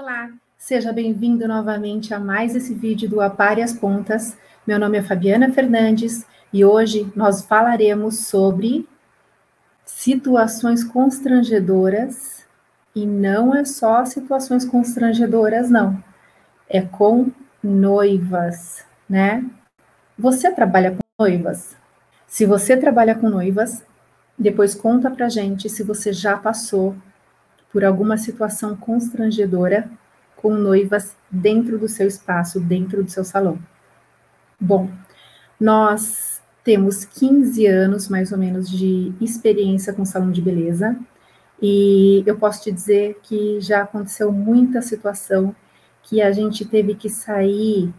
Olá, seja bem-vindo novamente a mais esse vídeo do Apare as Pontas. Meu nome é Fabiana Fernandes e hoje nós falaremos sobre situações constrangedoras e não é só situações constrangedoras, não. É com noivas, né? Você trabalha com noivas? Se você trabalha com noivas, depois conta pra gente se você já passou por alguma situação constrangedora com noivas dentro do seu espaço, dentro do seu salão. Bom, nós temos 15 anos mais ou menos de experiência com salão de beleza e eu posso te dizer que já aconteceu muita situação que a gente teve que sair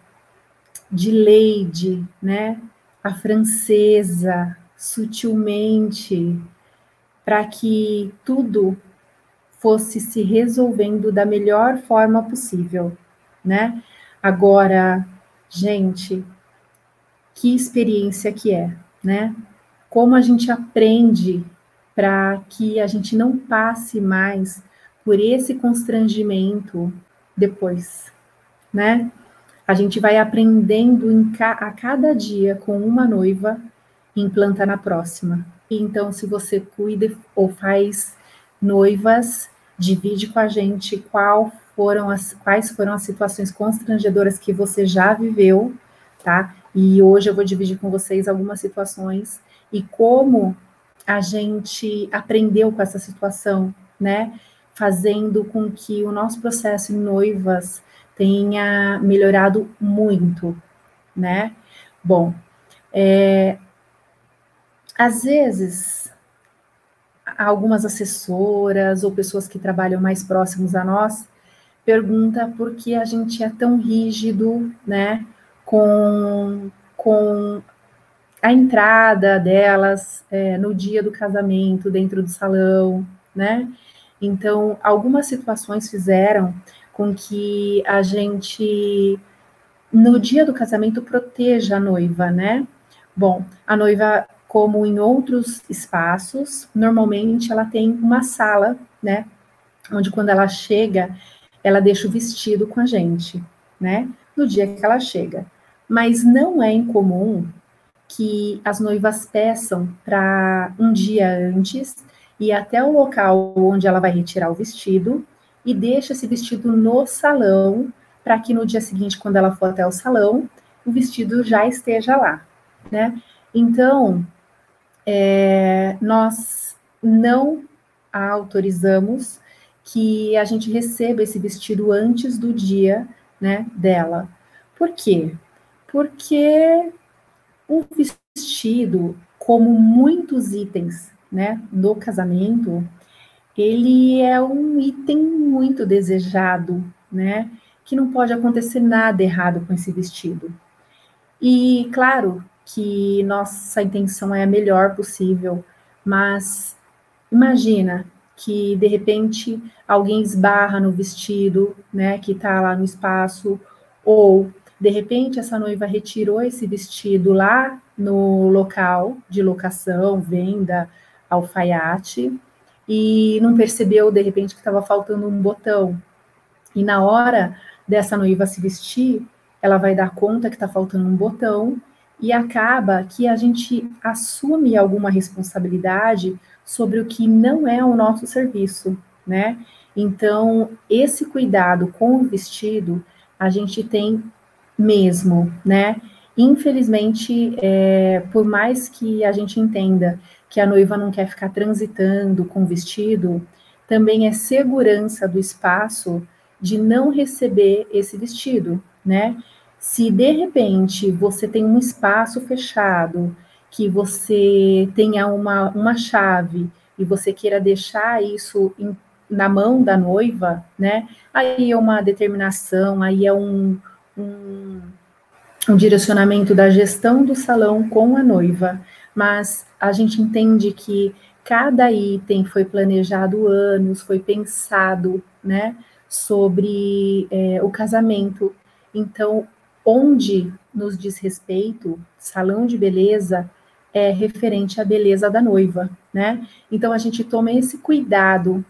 de lady, né, a francesa, sutilmente, para que tudo fosse se resolvendo da melhor forma possível, né? Agora, gente, que experiência que é, né? Como a gente aprende para que a gente não passe mais por esse constrangimento depois, né? A gente vai aprendendo a cada dia com uma noiva implanta na próxima. Então, se você cuida ou faz noivas, divide com a gente qual foram as, quais foram as situações constrangedoras que você já viveu, tá? E hoje eu vou dividir com vocês algumas situações e como a gente aprendeu com essa situação, né? Fazendo com que o nosso processo em noivas tenha melhorado muito, né? Bom, é, às vezes algumas assessoras ou pessoas que trabalham mais próximos a nós pergunta por que a gente é tão rígido, né, com, com a entrada delas é, no dia do casamento dentro do salão, né? Então, algumas situações fizeram com que a gente, no dia do casamento, proteja a noiva, né? Bom, a noiva como em outros espaços, normalmente ela tem uma sala, né? Onde quando ela chega, ela deixa o vestido com a gente, né? No dia que ela chega. Mas não é incomum que as noivas peçam para um dia antes ir até o local onde ela vai retirar o vestido e deixa esse vestido no salão para que no dia seguinte, quando ela for até o salão, o vestido já esteja lá, né? Então, é, nós não autorizamos que a gente receba esse vestido antes do dia né, dela. Por quê? Porque o vestido, como muitos itens né, no casamento, ele é um item muito desejado, né? Que não pode acontecer nada errado com esse vestido. E, claro, que nossa intenção é a melhor possível, mas imagina que de repente alguém esbarra no vestido, né, que está lá no espaço, ou de repente essa noiva retirou esse vestido lá no local de locação, venda, alfaiate, e não percebeu de repente que estava faltando um botão. E na hora dessa noiva se vestir, ela vai dar conta que está faltando um botão e acaba que a gente assume alguma responsabilidade sobre o que não é o nosso serviço, né? Então, esse cuidado com o vestido, a gente tem mesmo, né? Infelizmente, é, por mais que a gente entenda que a noiva não quer ficar transitando com o vestido, também é segurança do espaço de não receber esse vestido, né? Se de repente você tem um espaço fechado, que você tenha uma, uma chave e você queira deixar isso em, na mão da noiva, né? Aí é uma determinação, aí é um, um, um direcionamento da gestão do salão com a noiva. Mas a gente entende que cada item foi planejado anos, foi pensado, né? Sobre é, o casamento. Então, onde nos diz respeito, salão de beleza é referente à beleza da noiva, né? Então a gente toma esse cuidado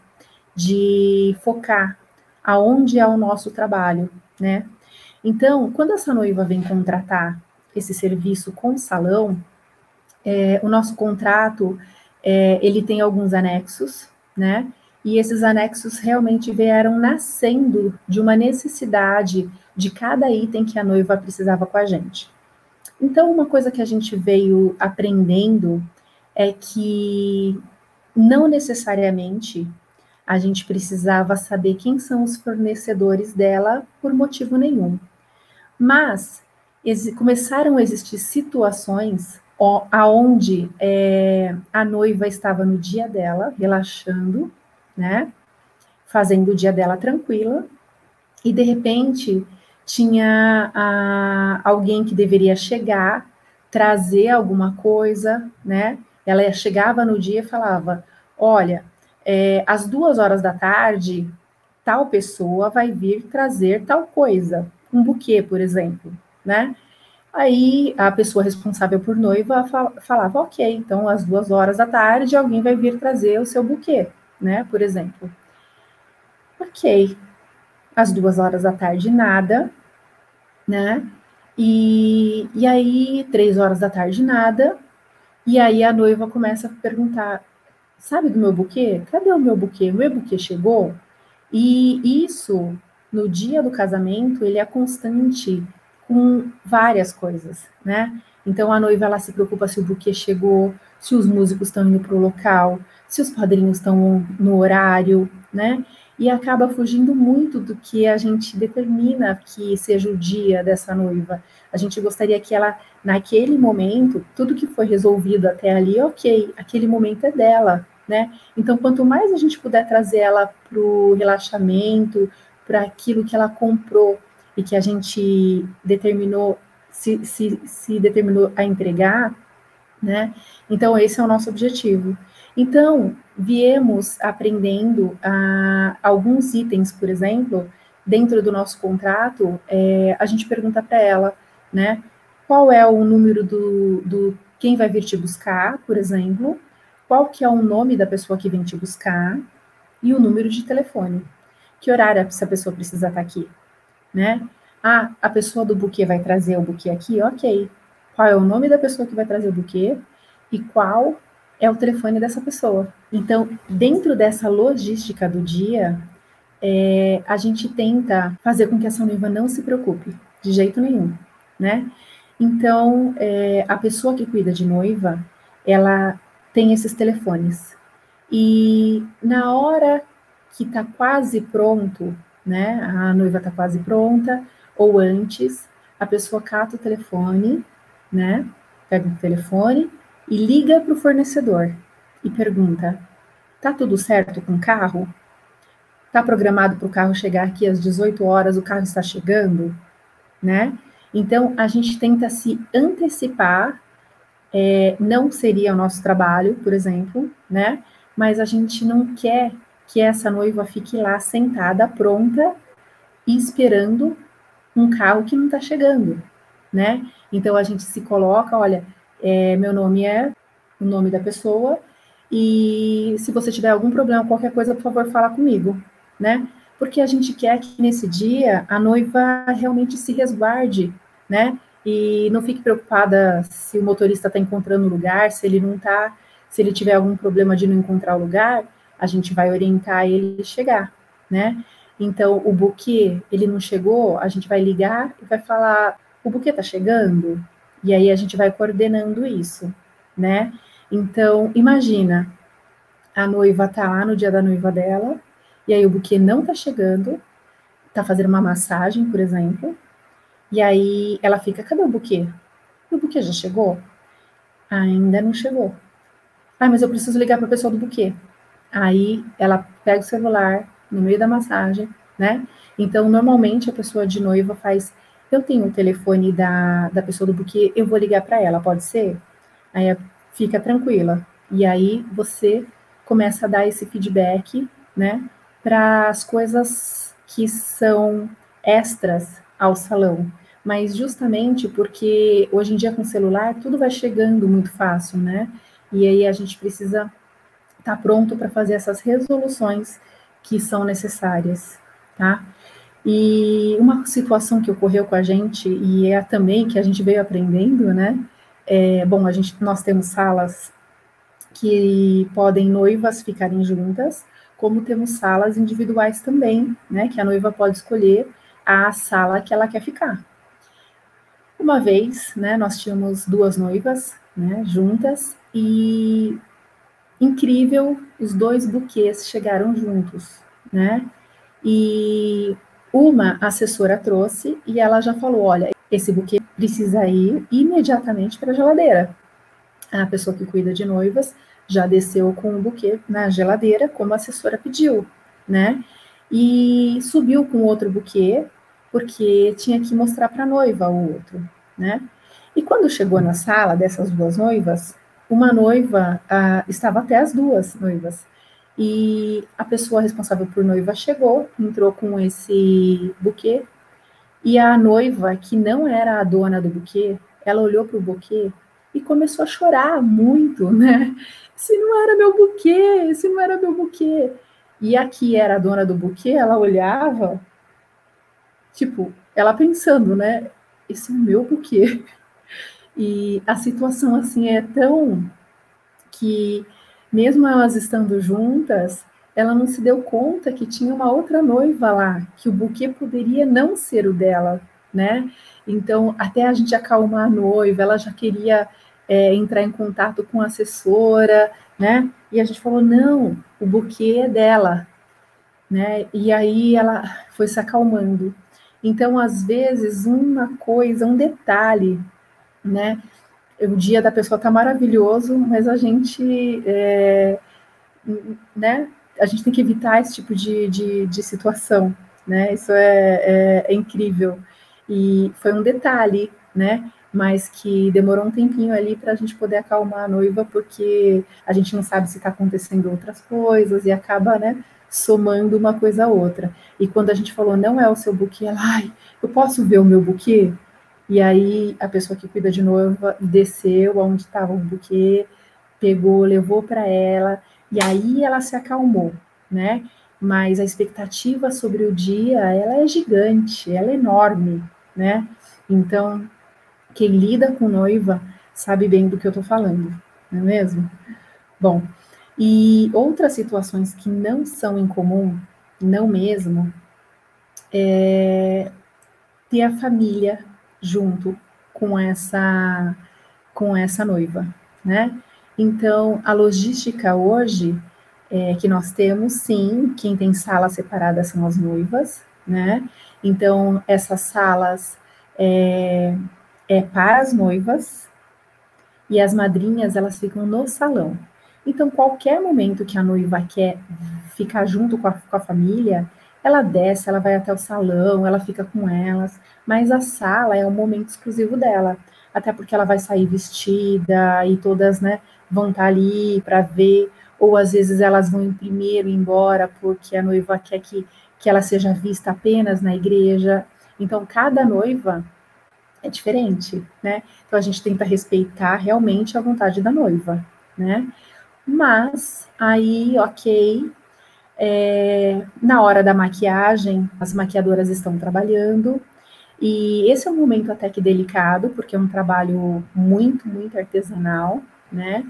de focar aonde é o nosso trabalho, né? Então, quando essa noiva vem contratar esse serviço com o salão, é, o nosso contrato é, ele tem alguns anexos, né? E esses anexos realmente vieram nascendo de uma necessidade de cada item que a noiva precisava com a gente. Então, uma coisa que a gente veio aprendendo é que não necessariamente a gente precisava saber quem são os fornecedores dela por motivo nenhum. Mas começaram a existir situações aonde é, a noiva estava no dia dela, relaxando, né? Fazendo o dia dela tranquila, e de repente tinha a, alguém que deveria chegar, trazer alguma coisa, né? Ela chegava no dia e falava: Olha, é, às duas horas da tarde, tal pessoa vai vir trazer tal coisa, um buquê, por exemplo, né? Aí a pessoa responsável por noiva falava: Ok, então às duas horas da tarde alguém vai vir trazer o seu buquê, né? Por exemplo. Ok, às duas horas da tarde, nada né? E, e aí, três horas da tarde, nada. E aí a noiva começa a perguntar: sabe do meu buquê? Cadê o meu buquê? O meu buquê chegou? E isso, no dia do casamento, ele é constante com várias coisas, né? Então a noiva ela se preocupa se o buquê chegou, se os músicos estão indo para o local, se os padrinhos estão no horário, né? E acaba fugindo muito do que a gente determina que seja o dia dessa noiva. A gente gostaria que ela, naquele momento, tudo que foi resolvido até ali, ok, aquele momento é dela, né? Então, quanto mais a gente puder trazer ela para o relaxamento, para aquilo que ela comprou e que a gente determinou, se, se, se determinou a entregar, né? Então, esse é o nosso objetivo. Então, viemos aprendendo a, alguns itens, por exemplo, dentro do nosso contrato, é, a gente pergunta para ela, né, qual é o número do, do quem vai vir te buscar, por exemplo, qual que é o nome da pessoa que vem te buscar e o número de telefone. Que horário essa pessoa precisa estar aqui, né? Ah, a pessoa do buquê vai trazer o buquê aqui? Ok. Qual é o nome da pessoa que vai trazer o buquê e qual é o telefone dessa pessoa. Então, dentro dessa logística do dia, é, a gente tenta fazer com que essa noiva não se preocupe, de jeito nenhum, né? Então, é, a pessoa que cuida de noiva, ela tem esses telefones. E na hora que tá quase pronto, né? A noiva tá quase pronta, ou antes, a pessoa cata o telefone, né? Pega o telefone e liga para o fornecedor e pergunta: tá tudo certo com o carro? Tá programado para o carro chegar aqui às 18 horas, o carro está chegando, né? Então a gente tenta se antecipar. É, não seria o nosso trabalho, por exemplo, né? Mas a gente não quer que essa noiva fique lá sentada, pronta e esperando um carro que não está chegando, né? Então a gente se coloca, olha, é, meu nome é o nome da pessoa, e se você tiver algum problema, qualquer coisa, por favor, fala comigo, né? Porque a gente quer que nesse dia a noiva realmente se resguarde, né? E não fique preocupada se o motorista está encontrando o lugar, se ele não está, se ele tiver algum problema de não encontrar o lugar, a gente vai orientar ele chegar, né? Então, o buquê, ele não chegou, a gente vai ligar e vai falar, o buquê está chegando? E aí a gente vai coordenando isso, né? Então, imagina, a noiva tá lá no dia da noiva dela, e aí o buquê não tá chegando, tá fazendo uma massagem, por exemplo, e aí ela fica, cadê o buquê? O buquê já chegou? Ainda não chegou. Ah, mas eu preciso ligar para a pessoa do buquê. Aí ela pega o celular no meio da massagem, né? Então, normalmente a pessoa de noiva faz eu tenho o telefone da, da pessoa do buquê, eu vou ligar para ela, pode ser? Aí fica tranquila. E aí você começa a dar esse feedback, né, para as coisas que são extras ao salão. Mas justamente porque hoje em dia com celular tudo vai chegando muito fácil, né? E aí a gente precisa estar tá pronto para fazer essas resoluções que são necessárias tá? E uma situação que ocorreu com a gente, e é também que a gente veio aprendendo, né? É, bom, a gente, nós temos salas que podem noivas ficarem juntas, como temos salas individuais também, né? Que a noiva pode escolher a sala que ela quer ficar. Uma vez, né, nós tínhamos duas noivas, né, juntas, e incrível, os dois buquês chegaram juntos, né? E uma assessora trouxe e ela já falou: olha, esse buquê precisa ir imediatamente para a geladeira. A pessoa que cuida de noivas já desceu com o buquê na geladeira, como a assessora pediu, né? E subiu com outro buquê, porque tinha que mostrar para a noiva o outro, né? E quando chegou na sala dessas duas noivas, uma noiva ah, estava até as duas noivas e a pessoa responsável por noiva chegou, entrou com esse buquê, e a noiva, que não era a dona do buquê, ela olhou para o buquê e começou a chorar muito, né? Se não era meu buquê, se não era meu buquê. E a que era a dona do buquê, ela olhava, tipo, ela pensando, né? Esse é o meu buquê. E a situação, assim, é tão que mesmo elas estando juntas, ela não se deu conta que tinha uma outra noiva lá, que o buquê poderia não ser o dela, né? Então, até a gente acalmar a noiva, ela já queria é, entrar em contato com a assessora, né? E a gente falou: não, o buquê é dela, né? E aí ela foi se acalmando. Então, às vezes, uma coisa, um detalhe, né? O dia da pessoa está maravilhoso, mas a gente, é, né, a gente tem que evitar esse tipo de, de, de situação, né, isso é, é, é, incrível, e foi um detalhe, né, mas que demorou um tempinho ali para a gente poder acalmar a noiva, porque a gente não sabe se está acontecendo outras coisas, e acaba, né, somando uma coisa a outra, e quando a gente falou, não é o seu buquê, ela, ai, eu posso ver o meu buquê? E aí a pessoa que cuida de noiva desceu aonde estava o buquê, pegou, levou para ela, e aí ela se acalmou, né? Mas a expectativa sobre o dia, ela é gigante, ela é enorme, né? Então, quem lida com noiva sabe bem do que eu estou falando, não é mesmo? Bom, e outras situações que não são incomum, não mesmo, é ter a família junto com essa com essa noiva, né? Então, a logística hoje é, que nós temos, sim, quem tem salas separadas são as noivas, né? Então, essas salas é, é para as noivas e as madrinhas, elas ficam no salão. Então, qualquer momento que a noiva quer ficar junto com a, com a família, ela desce, ela vai até o salão, ela fica com elas, mas a sala é um momento exclusivo dela, até porque ela vai sair vestida e todas, né, vão estar tá ali para ver, ou às vezes elas vão primeiro embora porque a noiva quer que, que ela seja vista apenas na igreja. Então, cada noiva é diferente, né? Então a gente tenta respeitar realmente a vontade da noiva, né? Mas aí, ok, é, na hora da maquiagem, as maquiadoras estão trabalhando, e esse é um momento até que delicado, porque é um trabalho muito, muito artesanal, né?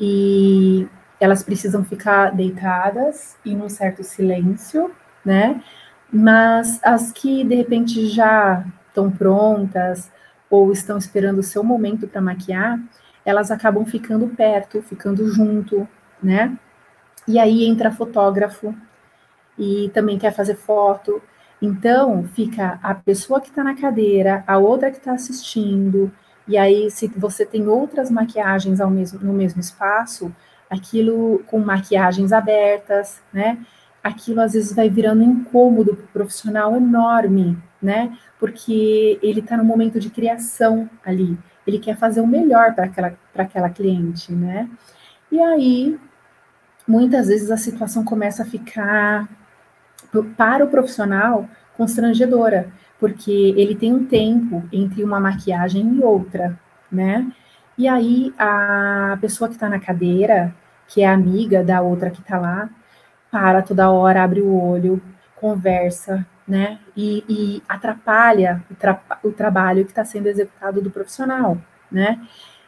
E elas precisam ficar deitadas e num certo silêncio, né? Mas as que de repente já estão prontas ou estão esperando o seu momento para maquiar, elas acabam ficando perto, ficando junto, né? E aí entra fotógrafo e também quer fazer foto. Então, fica a pessoa que está na cadeira, a outra que está assistindo, e aí, se você tem outras maquiagens ao mesmo, no mesmo espaço, aquilo com maquiagens abertas, né? Aquilo às vezes vai virando incômodo para o profissional enorme, né? Porque ele está no momento de criação ali, ele quer fazer o melhor para aquela, aquela cliente, né? E aí muitas vezes a situação começa a ficar para o profissional constrangedora, porque ele tem um tempo entre uma maquiagem e outra, né? E aí a pessoa que está na cadeira, que é amiga da outra que está lá, para toda hora, abre o olho, conversa, né? E, e atrapalha o, tra o trabalho que está sendo executado do profissional, né?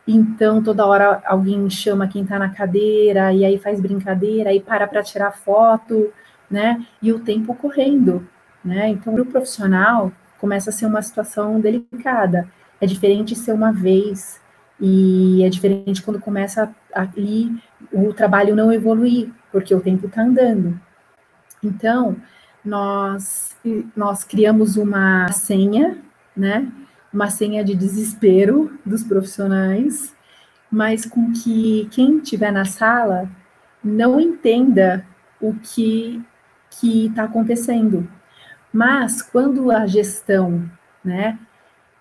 Então, toda hora alguém chama quem está na cadeira, e aí faz brincadeira, aí para para tirar foto, né? E o tempo correndo, né? Então, para o profissional, começa a ser uma situação delicada. É diferente ser uma vez, e é diferente quando começa ali o trabalho não evoluir, porque o tempo está andando. Então, nós, nós criamos uma senha, né? Uma senha de desespero dos profissionais, mas com que quem estiver na sala não entenda o que que está acontecendo. Mas quando a gestão, né,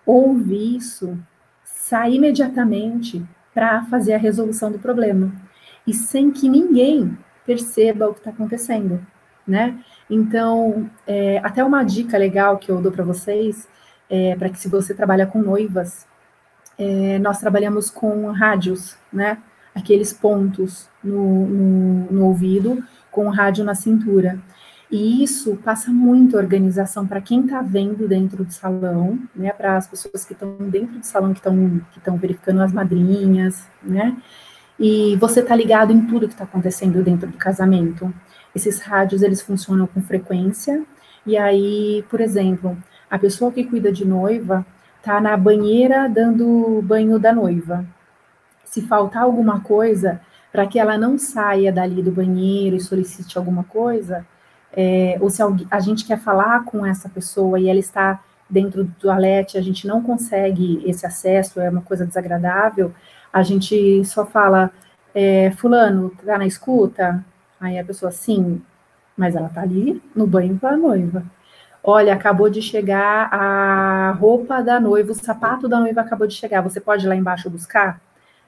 ouve isso, sai imediatamente para fazer a resolução do problema e sem que ninguém perceba o que está acontecendo, né? Então, é, até uma dica legal que eu dou para vocês é, para que se você trabalha com noivas, é, nós trabalhamos com rádios, né? Aqueles pontos no, no, no ouvido com o rádio na cintura. E isso passa muita organização para quem está vendo dentro do salão, né? Para as pessoas que estão dentro do salão, que estão que verificando as madrinhas, né? E você está ligado em tudo que está acontecendo dentro do casamento. Esses rádios eles funcionam com frequência. E aí, por exemplo, a pessoa que cuida de noiva tá na banheira dando banho da noiva. Se faltar alguma coisa, para que ela não saia dali do banheiro e solicite alguma coisa, é, ou se a gente quer falar com essa pessoa e ela está dentro do toalete, a gente não consegue esse acesso, é uma coisa desagradável, a gente só fala, é, fulano, tá na escuta? Aí a pessoa, sim, mas ela tá ali no banho com a noiva. Olha, acabou de chegar a roupa da noiva, o sapato da noiva acabou de chegar. Você pode ir lá embaixo buscar?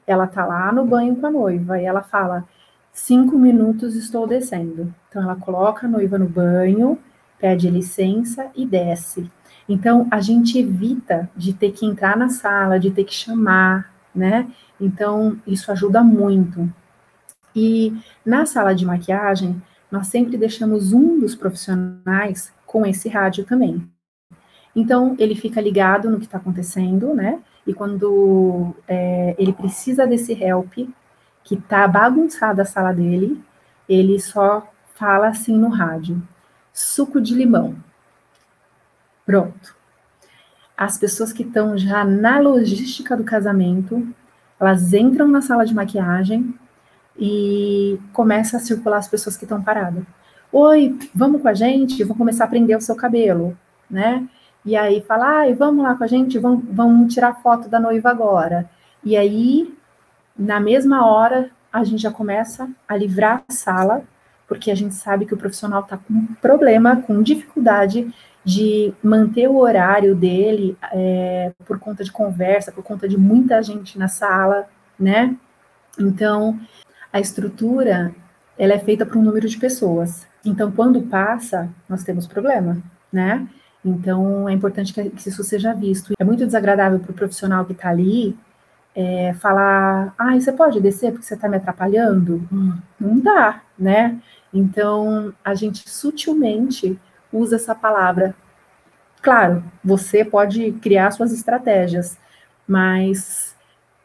Ela tá lá no banho com a noiva e ela fala: cinco minutos estou descendo. Então ela coloca a noiva no banho, pede licença e desce. Então a gente evita de ter que entrar na sala, de ter que chamar, né? Então isso ajuda muito. E na sala de maquiagem, nós sempre deixamos um dos profissionais com esse rádio também. Então, ele fica ligado no que está acontecendo, né? E quando é, ele precisa desse help, que está bagunçada a sala dele, ele só fala assim no rádio: suco de limão. Pronto. As pessoas que estão já na logística do casamento, elas entram na sala de maquiagem e começa a circular as pessoas que estão paradas. Oi, vamos com a gente, vou começar a prender o seu cabelo, né? E aí fala, ai, vamos lá com a gente, vamos, vamos tirar foto da noiva agora. E aí, na mesma hora, a gente já começa a livrar a sala, porque a gente sabe que o profissional está com problema, com dificuldade de manter o horário dele é, por conta de conversa, por conta de muita gente na sala, né? Então, a estrutura ela é feita para um número de pessoas. Então, quando passa, nós temos problema, né? Então, é importante que, isso seja visto. É muito desagradável para o profissional que está ali é, falar: ah, você pode descer porque você está me atrapalhando? Hum, não dá, né? Então, a gente sutilmente usa essa palavra. Claro, você pode criar suas estratégias, mas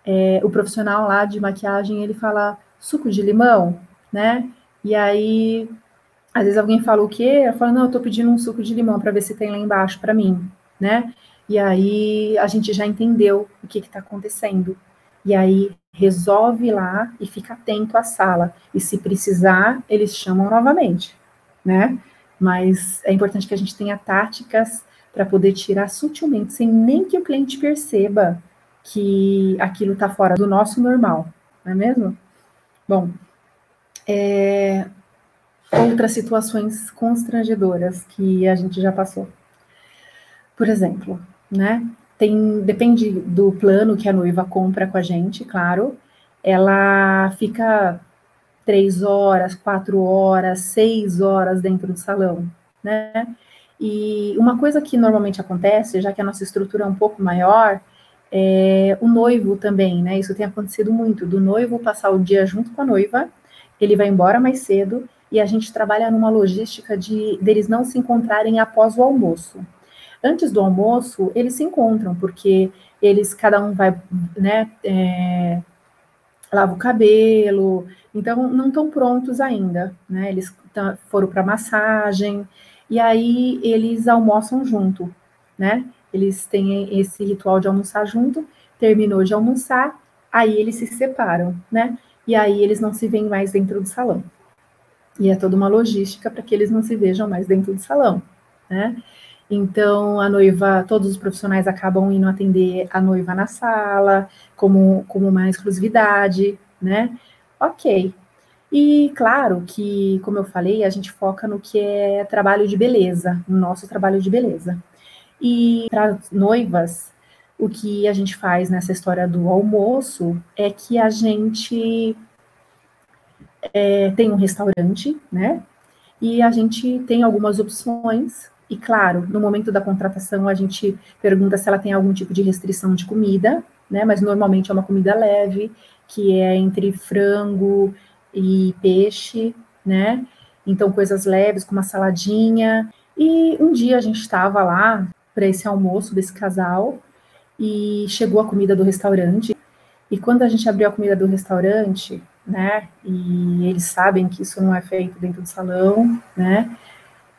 é, o profissional lá de maquiagem ele fala suco de limão, né? E aí, às vezes alguém fala o quê? Eu falo, não, eu tô pedindo um suco de limão para ver se tem lá embaixo para mim, né? E aí a gente já entendeu o que está acontecendo. E aí resolve lá e fica atento à sala. E se precisar, eles chamam novamente, né? Mas é importante que a gente tenha táticas para poder tirar sutilmente, sem nem que o cliente perceba que aquilo está fora do nosso normal, não é mesmo? Bom, é, outras situações constrangedoras que a gente já passou. Por exemplo, né? Tem, depende do plano que a noiva compra com a gente, claro. Ela fica três horas, quatro horas, seis horas dentro do salão, né? E uma coisa que normalmente acontece, já que a nossa estrutura é um pouco maior, é o noivo também, né? Isso tem acontecido muito, do noivo passar o dia junto com a noiva ele vai embora mais cedo e a gente trabalha numa logística de deles não se encontrarem após o almoço. Antes do almoço, eles se encontram, porque eles, cada um vai, né, é, lava o cabelo, então não estão prontos ainda, né, eles foram para massagem, e aí eles almoçam junto, né, eles têm esse ritual de almoçar junto, terminou de almoçar, aí eles se separam, né, e aí eles não se veem mais dentro do salão. E é toda uma logística para que eles não se vejam mais dentro do salão, né? Então, a noiva, todos os profissionais acabam indo atender a noiva na sala, como, como uma exclusividade, né? Ok. E claro que, como eu falei, a gente foca no que é trabalho de beleza, no nosso trabalho de beleza. E para noivas, o que a gente faz nessa história do almoço é que a gente é, tem um restaurante, né? E a gente tem algumas opções. E claro, no momento da contratação a gente pergunta se ela tem algum tipo de restrição de comida, né? Mas normalmente é uma comida leve, que é entre frango e peixe, né? Então coisas leves, como uma saladinha. E um dia a gente estava lá para esse almoço desse casal e chegou a comida do restaurante. E quando a gente abriu a comida do restaurante, né? E eles sabem que isso não é feito dentro do salão, né?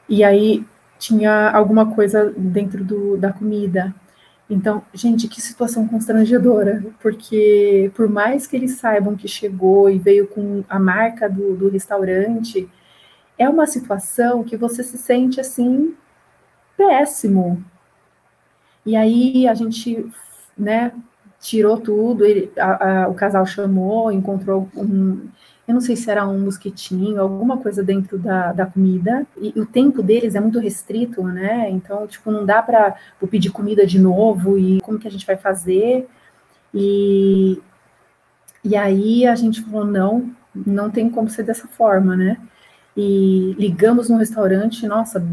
E aí tinha alguma coisa dentro do, da comida. Então, gente, que situação constrangedora, porque por mais que eles saibam que chegou e veio com a marca do, do restaurante, é uma situação que você se sente assim péssimo. E aí a gente, né, tirou tudo, ele, a, a, o casal chamou, encontrou um, eu não sei se era um mosquitinho, alguma coisa dentro da, da comida, e, e o tempo deles é muito restrito, né, então, tipo, não dá para pedir comida de novo, e como que a gente vai fazer, e, e aí a gente falou, não, não tem como ser dessa forma, né, e ligamos no restaurante, nossa,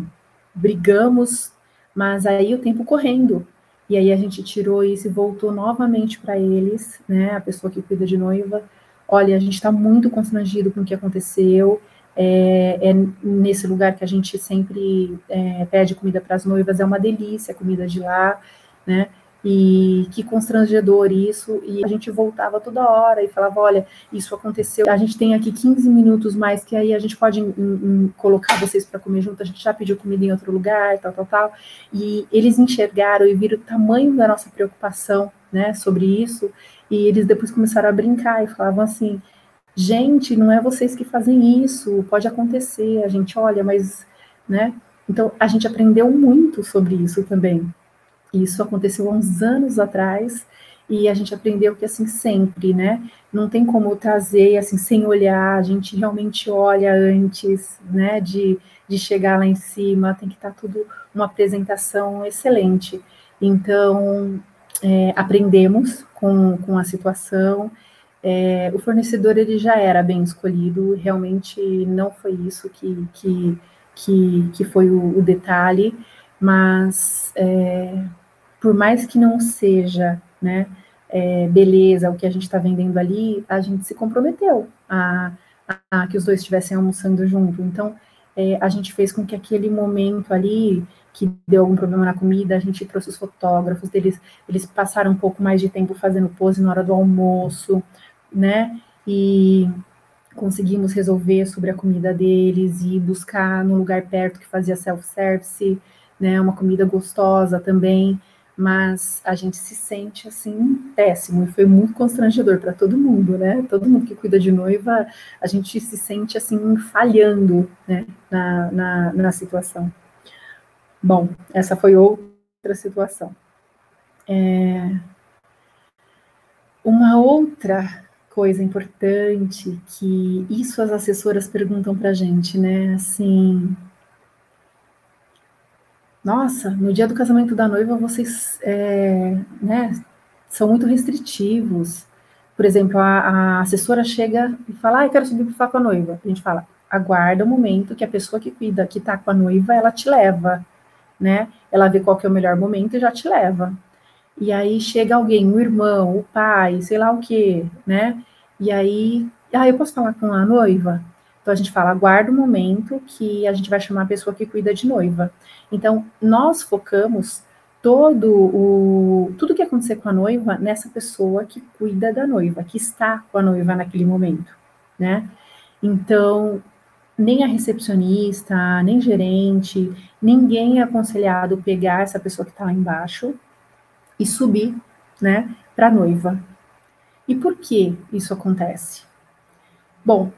brigamos, mas aí o tempo correndo, e aí a gente tirou isso e voltou novamente para eles, né? A pessoa que cuida de noiva. Olha, a gente está muito constrangido com o que aconteceu. É, é, nesse lugar que a gente sempre é, pede comida para as noivas, é uma delícia a comida de lá, né? E que constrangedor isso. E a gente voltava toda hora e falava: olha, isso aconteceu. A gente tem aqui 15 minutos mais, que aí a gente pode em, em, colocar vocês para comer junto. A gente já pediu comida em outro lugar, tal, tal, tal. E eles enxergaram e viram o tamanho da nossa preocupação né, sobre isso. E eles depois começaram a brincar e falavam assim: gente, não é vocês que fazem isso, pode acontecer. A gente olha, mas, né? Então a gente aprendeu muito sobre isso também. Isso aconteceu há uns anos atrás e a gente aprendeu que assim sempre, né? Não tem como trazer assim sem olhar, a gente realmente olha antes, né, de, de chegar lá em cima, tem que estar tá tudo uma apresentação excelente. Então, é, aprendemos com, com a situação. É, o fornecedor ele já era bem escolhido, realmente não foi isso que, que, que, que foi o, o detalhe, mas é, por mais que não seja, né, é, beleza o que a gente está vendendo ali, a gente se comprometeu a, a, a, que os dois estivessem almoçando junto. Então, é, a gente fez com que aquele momento ali, que deu algum problema na comida, a gente trouxe os fotógrafos, eles, eles passaram um pouco mais de tempo fazendo pose na hora do almoço, né, e conseguimos resolver sobre a comida deles e buscar no lugar perto que fazia self-service, né, uma comida gostosa também, mas a gente se sente assim péssimo e foi muito constrangedor para todo mundo, né? Todo mundo que cuida de noiva, a gente se sente assim falhando, né, na, na, na situação. Bom, essa foi outra situação. É... Uma outra coisa importante que isso as assessoras perguntam para gente, né? Assim, nossa, no dia do casamento da noiva vocês é, né, são muito restritivos. Por exemplo, a, a assessora chega e fala, ah, eu quero subir para falar com a noiva. A gente fala, aguarda o momento que a pessoa que cuida, que está com a noiva, ela te leva, né? Ela vê qual que é o melhor momento e já te leva. E aí chega alguém, o irmão, o pai, sei lá o quê, né? E aí, ah, eu posso falar com a noiva? Então a gente fala, aguarda o momento que a gente vai chamar a pessoa que cuida de noiva. Então nós focamos todo o tudo que acontecer com a noiva nessa pessoa que cuida da noiva, que está com a noiva naquele momento, né? Então nem a recepcionista, nem gerente, ninguém é aconselhado pegar essa pessoa que está lá embaixo e subir, né, para a noiva. E por que isso acontece? Bom,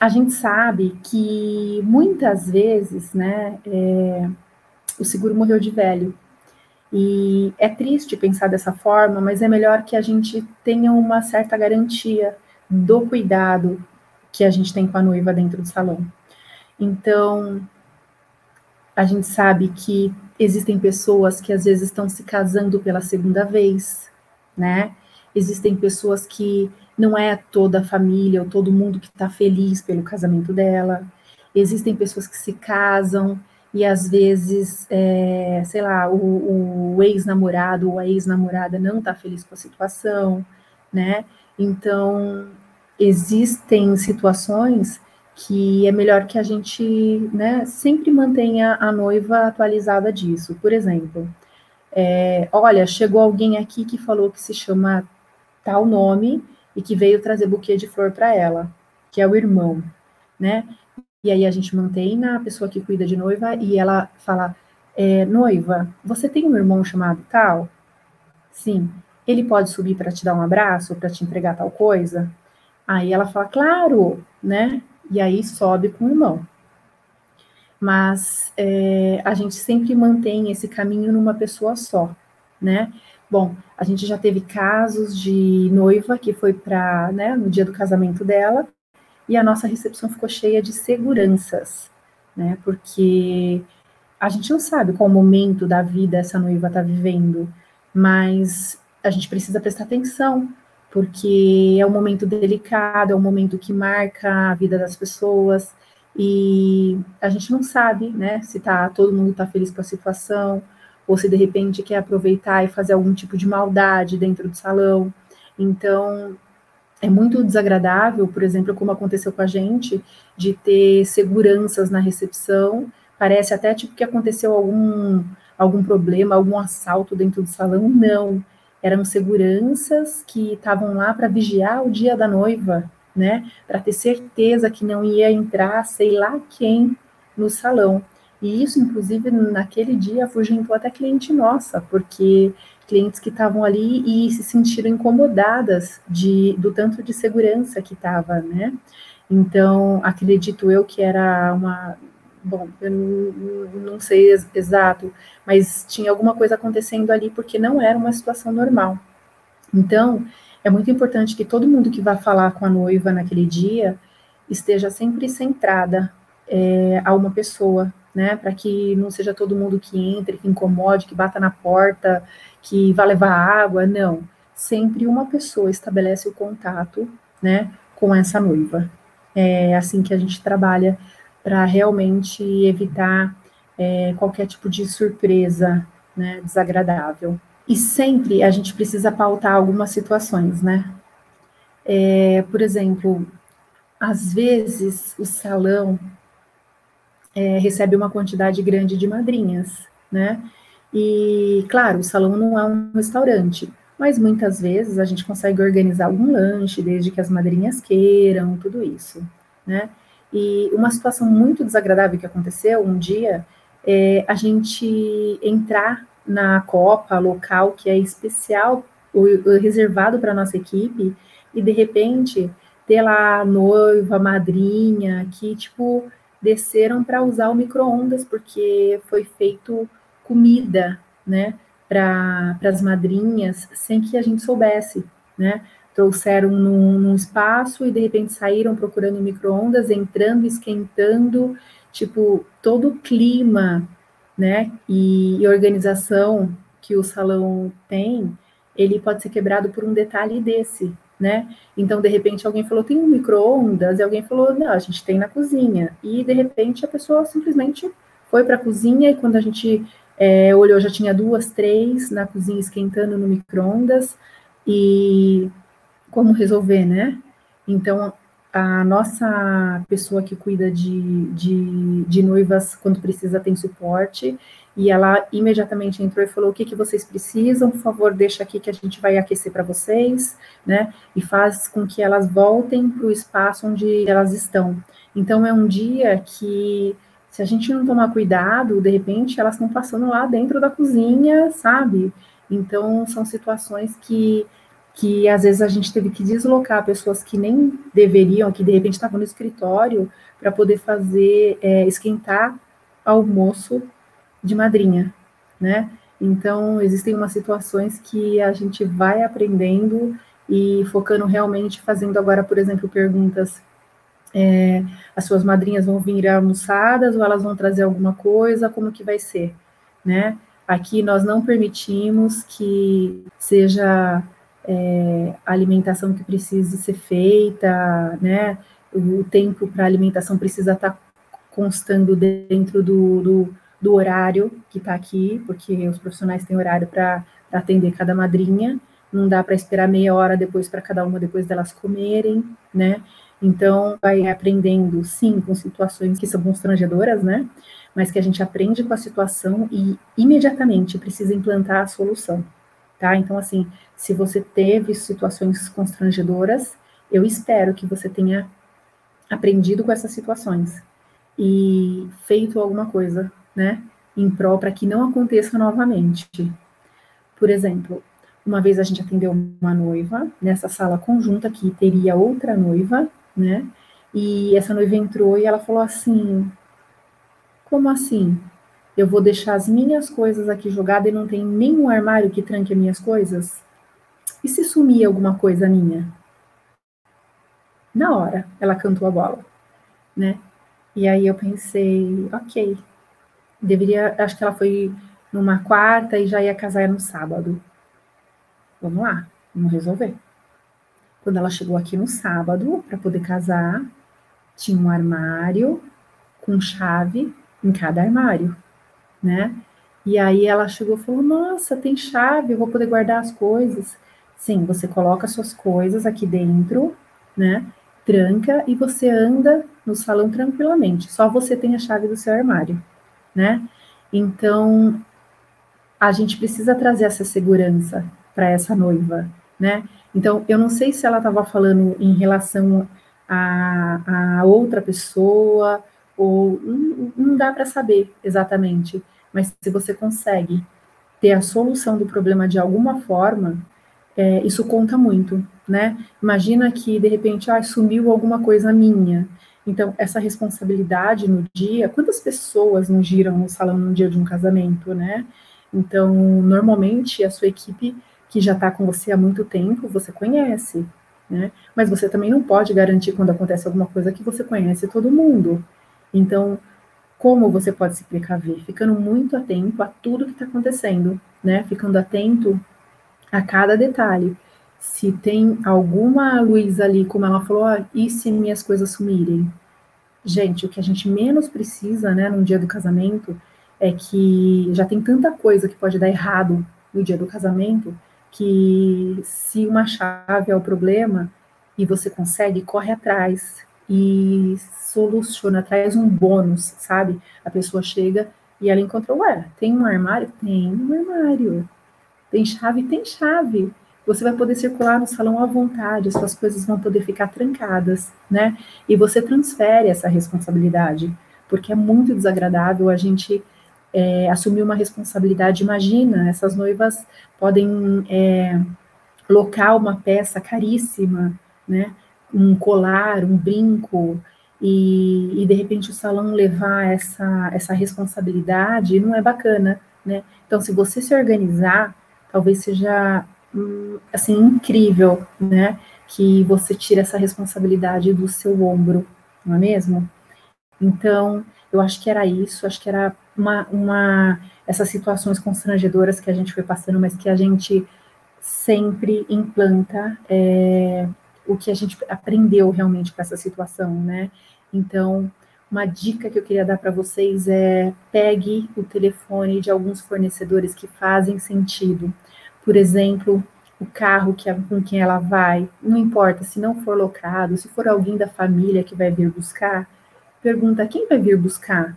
a gente sabe que muitas vezes, né, é, o seguro morreu de velho. E é triste pensar dessa forma, mas é melhor que a gente tenha uma certa garantia do cuidado que a gente tem com a noiva dentro do salão. Então, a gente sabe que existem pessoas que às vezes estão se casando pela segunda vez, né? Existem pessoas que não é toda a família ou todo mundo que está feliz pelo casamento dela. Existem pessoas que se casam e às vezes, é, sei lá, o, o ex-namorado ou a ex-namorada não está feliz com a situação, né? Então, existem situações que é melhor que a gente né, sempre mantenha a noiva atualizada disso. Por exemplo, é, olha, chegou alguém aqui que falou que se chama tal nome e que veio trazer buquê de flor para ela, que é o irmão, né? E aí a gente mantém a pessoa que cuida de noiva e ela fala, é, noiva, você tem um irmão chamado tal? Sim. Ele pode subir para te dar um abraço, para te entregar tal coisa? Aí ela fala, claro, né? e aí sobe com o irmão. Mas é, a gente sempre mantém esse caminho numa pessoa só, né? Bom, a gente já teve casos de noiva que foi para, né, no dia do casamento dela, e a nossa recepção ficou cheia de seguranças, né? Porque a gente não sabe qual momento da vida essa noiva está vivendo, mas a gente precisa prestar atenção, porque é um momento delicado, é um momento que marca a vida das pessoas e a gente não sabe, né, se tá todo mundo está feliz com a situação ou se de repente quer aproveitar e fazer algum tipo de maldade dentro do salão. Então, é muito desagradável, por exemplo, como aconteceu com a gente, de ter seguranças na recepção. Parece até tipo que aconteceu algum algum problema, algum assalto dentro do salão. Não eram seguranças que estavam lá para vigiar o dia da noiva, né? Para ter certeza que não ia entrar sei lá quem no salão. E isso, inclusive, naquele dia afugentou até cliente nossa, porque clientes que estavam ali e se sentiram incomodadas de, do tanto de segurança que estava, né? Então, acredito eu que era uma bom, eu não sei exato, mas tinha alguma coisa acontecendo ali porque não era uma situação normal. Então, é muito importante que todo mundo que vai falar com a noiva naquele dia esteja sempre centrada é, a uma pessoa, né, para que não seja todo mundo que entre, que incomode, que bata na porta, que vá levar água, não. Sempre uma pessoa estabelece o contato, né, com essa noiva. É assim que a gente trabalha para realmente evitar é, qualquer tipo de surpresa né, desagradável. E sempre a gente precisa pautar algumas situações, né? É, por exemplo, às vezes o salão é, recebe uma quantidade grande de madrinhas, né? E, claro, o salão não é um restaurante, mas muitas vezes a gente consegue organizar algum lanche, desde que as madrinhas queiram, tudo isso, né? E uma situação muito desagradável que aconteceu um dia é a gente entrar na Copa local que é especial, reservado para nossa equipe, e de repente ter lá a noiva, a madrinha, que tipo desceram para usar o micro-ondas, porque foi feito comida, né, para as madrinhas, sem que a gente soubesse, né? trouxeram num, num espaço e de repente saíram procurando micro-ondas, entrando, esquentando, tipo, todo o clima, né, e, e organização que o salão tem, ele pode ser quebrado por um detalhe desse, né? Então, de repente, alguém falou, tem um micro-ondas, e alguém falou, não, a gente tem na cozinha. E, de repente, a pessoa simplesmente foi para a cozinha, e quando a gente é, olhou, já tinha duas, três na cozinha esquentando no micro-ondas, e como resolver, né? Então, a nossa pessoa que cuida de, de, de, noivas, quando precisa, tem suporte, e ela imediatamente entrou e falou: o que, que vocês precisam, por favor, deixa aqui que a gente vai aquecer para vocês, né? E faz com que elas voltem para o espaço onde elas estão. Então, é um dia que, se a gente não tomar cuidado, de repente elas estão passando lá dentro da cozinha, sabe? Então, são situações que que às vezes a gente teve que deslocar pessoas que nem deveriam, que de repente estavam no escritório, para poder fazer, é, esquentar almoço de madrinha, né? Então, existem umas situações que a gente vai aprendendo e focando realmente, fazendo agora, por exemplo, perguntas. É, as suas madrinhas vão vir almoçadas ou elas vão trazer alguma coisa? Como que vai ser, né? Aqui nós não permitimos que seja é, a alimentação que precisa ser feita, né? O tempo para alimentação precisa estar tá constando dentro do, do, do horário que está aqui, porque os profissionais têm horário para atender cada madrinha, não dá para esperar meia hora depois para cada uma depois delas comerem, né? Então, vai aprendendo, sim, com situações que são constrangedoras, né? Mas que a gente aprende com a situação e imediatamente precisa implantar a solução tá? Então, assim, se você teve situações constrangedoras, eu espero que você tenha aprendido com essas situações e feito alguma coisa, né, em prol para que não aconteça novamente. Por exemplo, uma vez a gente atendeu uma noiva nessa sala conjunta que teria outra noiva, né? E essa noiva entrou e ela falou assim: Como assim? Eu vou deixar as minhas coisas aqui jogadas e não tem nenhum armário que tranque as minhas coisas? E se sumir alguma coisa minha? Na hora, ela cantou a bola, né? E aí eu pensei, ok, deveria, acho que ela foi numa quarta e já ia casar no sábado. Vamos lá, vamos resolver. Quando ela chegou aqui no sábado para poder casar, tinha um armário com chave em cada armário né? E aí ela chegou e falou: Nossa, tem chave, eu vou poder guardar as coisas. Sim, você coloca suas coisas aqui dentro, né? Tranca e você anda no salão tranquilamente. Só você tem a chave do seu armário, né? Então, a gente precisa trazer essa segurança para essa noiva, né? Então, eu não sei se ela estava falando em relação a, a outra pessoa ou não, dá para saber exatamente, mas se você consegue ter a solução do problema de alguma forma, é, isso conta muito, né? Imagina que de repente ah, sumiu alguma coisa minha. Então, essa responsabilidade no dia, quantas pessoas não giram no salão no dia de um casamento, né? Então, normalmente a sua equipe que já está com você há muito tempo, você conhece, né? Mas você também não pode garantir quando acontece alguma coisa que você conhece todo mundo. Então, como você pode se precaver? Ficando muito atento a tudo que está acontecendo, né? Ficando atento a cada detalhe. Se tem alguma luz ali, como ela falou, ah, e se minhas coisas sumirem? Gente, o que a gente menos precisa, né, no dia do casamento, é que já tem tanta coisa que pode dar errado no dia do casamento, que se uma chave é o problema e você consegue, corre atrás, e soluciona, traz um bônus, sabe? A pessoa chega e ela encontrou, ué, tem um armário? Tem um armário. Tem chave? Tem chave. Você vai poder circular no salão à vontade, suas coisas vão poder ficar trancadas, né? E você transfere essa responsabilidade, porque é muito desagradável a gente é, assumir uma responsabilidade. Imagina, essas noivas podem é, locar uma peça caríssima, né? Um colar, um brinco, e, e, de repente o salão levar essa, essa responsabilidade não é bacana, né? Então, se você se organizar, talvez seja hum, assim incrível, né? Que você tire essa responsabilidade do seu ombro, não é mesmo? Então, eu acho que era isso, acho que era uma, uma essas situações constrangedoras que a gente foi passando, mas que a gente sempre implanta é, o que a gente aprendeu realmente com essa situação, né? Então, uma dica que eu queria dar para vocês é pegue o telefone de alguns fornecedores que fazem sentido. Por exemplo, o carro que, com quem ela vai, não importa se não for locado, se for alguém da família que vai vir buscar, pergunta quem vai vir buscar?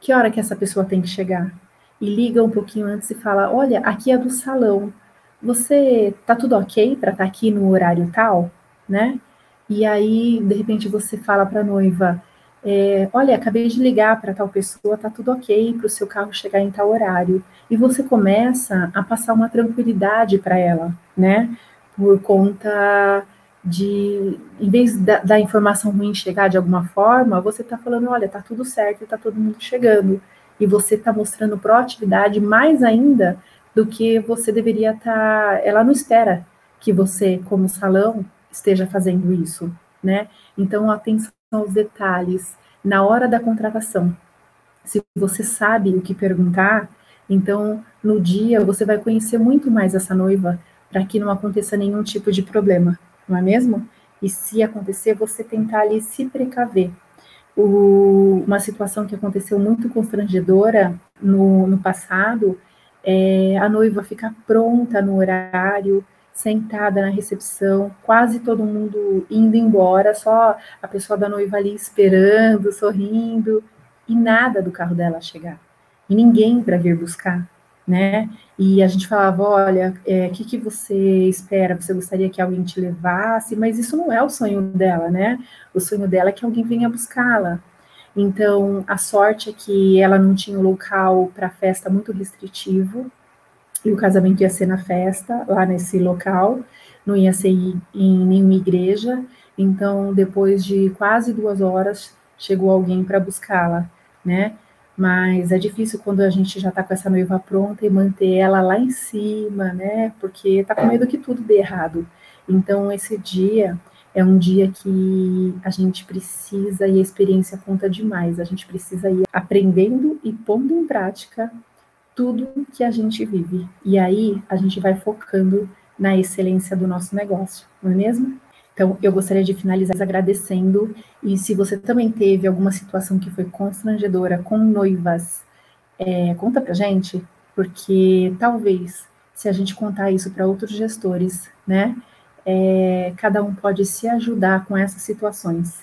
Que hora que essa pessoa tem que chegar? E liga um pouquinho antes e fala: Olha, aqui é do salão. Você tá tudo ok para estar tá aqui no horário tal, né? E aí, de repente, você fala para a noiva: é, olha, acabei de ligar para tal pessoa, tá tudo ok para o seu carro chegar em tal horário. E você começa a passar uma tranquilidade para ela, né? Por conta de, em vez da, da, informação ruim chegar de alguma forma, você está falando, olha, tá tudo certo, tá todo mundo chegando. E você está mostrando proatividade mais ainda do que você deveria estar. Tá, ela não espera que você, como salão, esteja fazendo isso, né? Então, atenção aos detalhes na hora da contratação. Se você sabe o que perguntar, então no dia você vai conhecer muito mais essa noiva para que não aconteça nenhum tipo de problema, não é mesmo? E se acontecer, você tentar ali se precaver. O, uma situação que aconteceu muito constrangedora no, no passado é a noiva ficar pronta no horário, sentada na recepção, quase todo mundo indo embora, só a pessoa da noiva ali esperando, sorrindo, e nada do carro dela chegar. E ninguém para vir buscar, né? E a gente falava, olha, o é, que, que você espera? Você gostaria que alguém te levasse? Mas isso não é o sonho dela, né? O sonho dela é que alguém venha buscá-la. Então, a sorte é que ela não tinha um local para festa muito restritivo, e o casamento ia ser na festa, lá nesse local, não ia ser em nenhuma igreja. Então, depois de quase duas horas, chegou alguém para buscá-la, né? Mas é difícil quando a gente já está com essa noiva pronta e manter ela lá em cima, né? Porque está com medo que tudo dê errado. Então, esse dia é um dia que a gente precisa e a experiência conta demais. A gente precisa ir aprendendo e pondo em prática tudo que a gente vive. E aí a gente vai focando na excelência do nosso negócio, não é mesmo? Então, eu gostaria de finalizar agradecendo. E se você também teve alguma situação que foi constrangedora com noivas, é, conta pra gente, porque talvez, se a gente contar isso para outros gestores, né, é, cada um pode se ajudar com essas situações.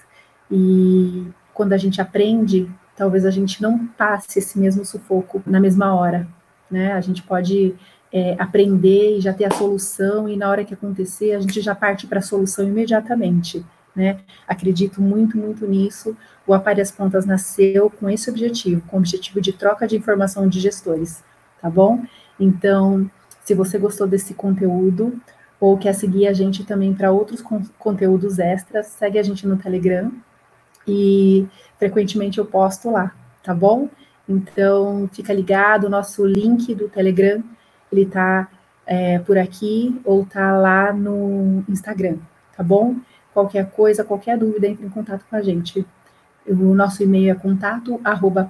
E quando a gente aprende talvez a gente não passe esse mesmo sufoco na mesma hora, né? A gente pode é, aprender e já ter a solução, e na hora que acontecer, a gente já parte para a solução imediatamente, né? Acredito muito, muito nisso. O Apare as Pontas nasceu com esse objetivo, com o objetivo de troca de informação de gestores, tá bom? Então, se você gostou desse conteúdo, ou quer seguir a gente também para outros con conteúdos extras, segue a gente no Telegram, e frequentemente eu posto lá, tá bom? Então, fica ligado, o nosso link do Telegram, ele tá é, por aqui ou tá lá no Instagram, tá bom? Qualquer coisa, qualquer dúvida, entre em contato com a gente. O nosso e-mail é contato, arroba